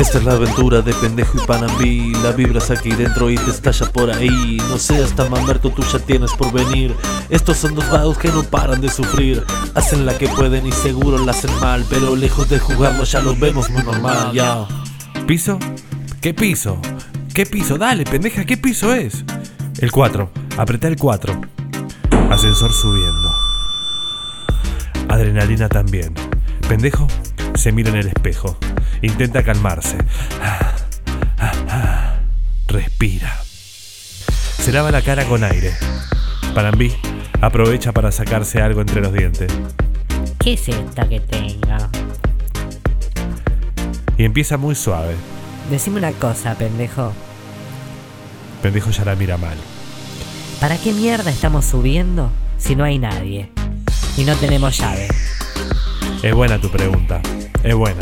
Esta es la aventura de pendejo y panambí. La vibras aquí dentro y te estalla por ahí. No sé, hasta mamerto tú ya tienes por venir. Estos son dos vagos que no paran de sufrir. Hacen la que pueden y seguro la hacen mal. Pero lejos de jugarlo ya los vemos muy normal, ya. ¿Piso? ¿Qué piso? ¿Qué piso? Dale, pendeja, ¿qué piso es? El 4. Apretá el 4. Ascensor subiendo. Adrenalina también. Pendejo se mira en el espejo. Intenta calmarse. Respira. Se lava la cara con aire. Panambí aprovecha para sacarse algo entre los dientes. ¿Qué es esta que tenga? Y empieza muy suave. Decime una cosa, pendejo. Pendejo ya la mira mal. ¿Para qué mierda estamos subiendo si no hay nadie? Y no tenemos llave. Es buena tu pregunta. Es buena.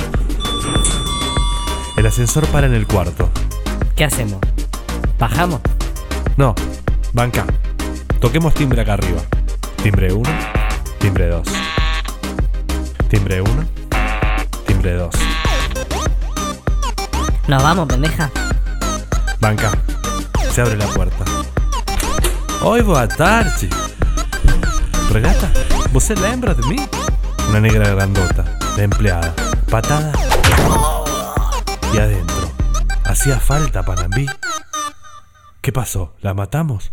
El ascensor para en el cuarto. ¿Qué hacemos? ¿Bajamos? No, banca. Toquemos timbre acá arriba. Timbre 1, timbre 2. Timbre 1, timbre 2. ¿Nos vamos, pendeja? Banca. Se abre la puerta. Oi, boa tarde. Regata, ¿você lembra de mí? Una negra grandota, de empleada. Patada. Adentro. Hacía falta Panambí. ¿Qué pasó? ¿La matamos?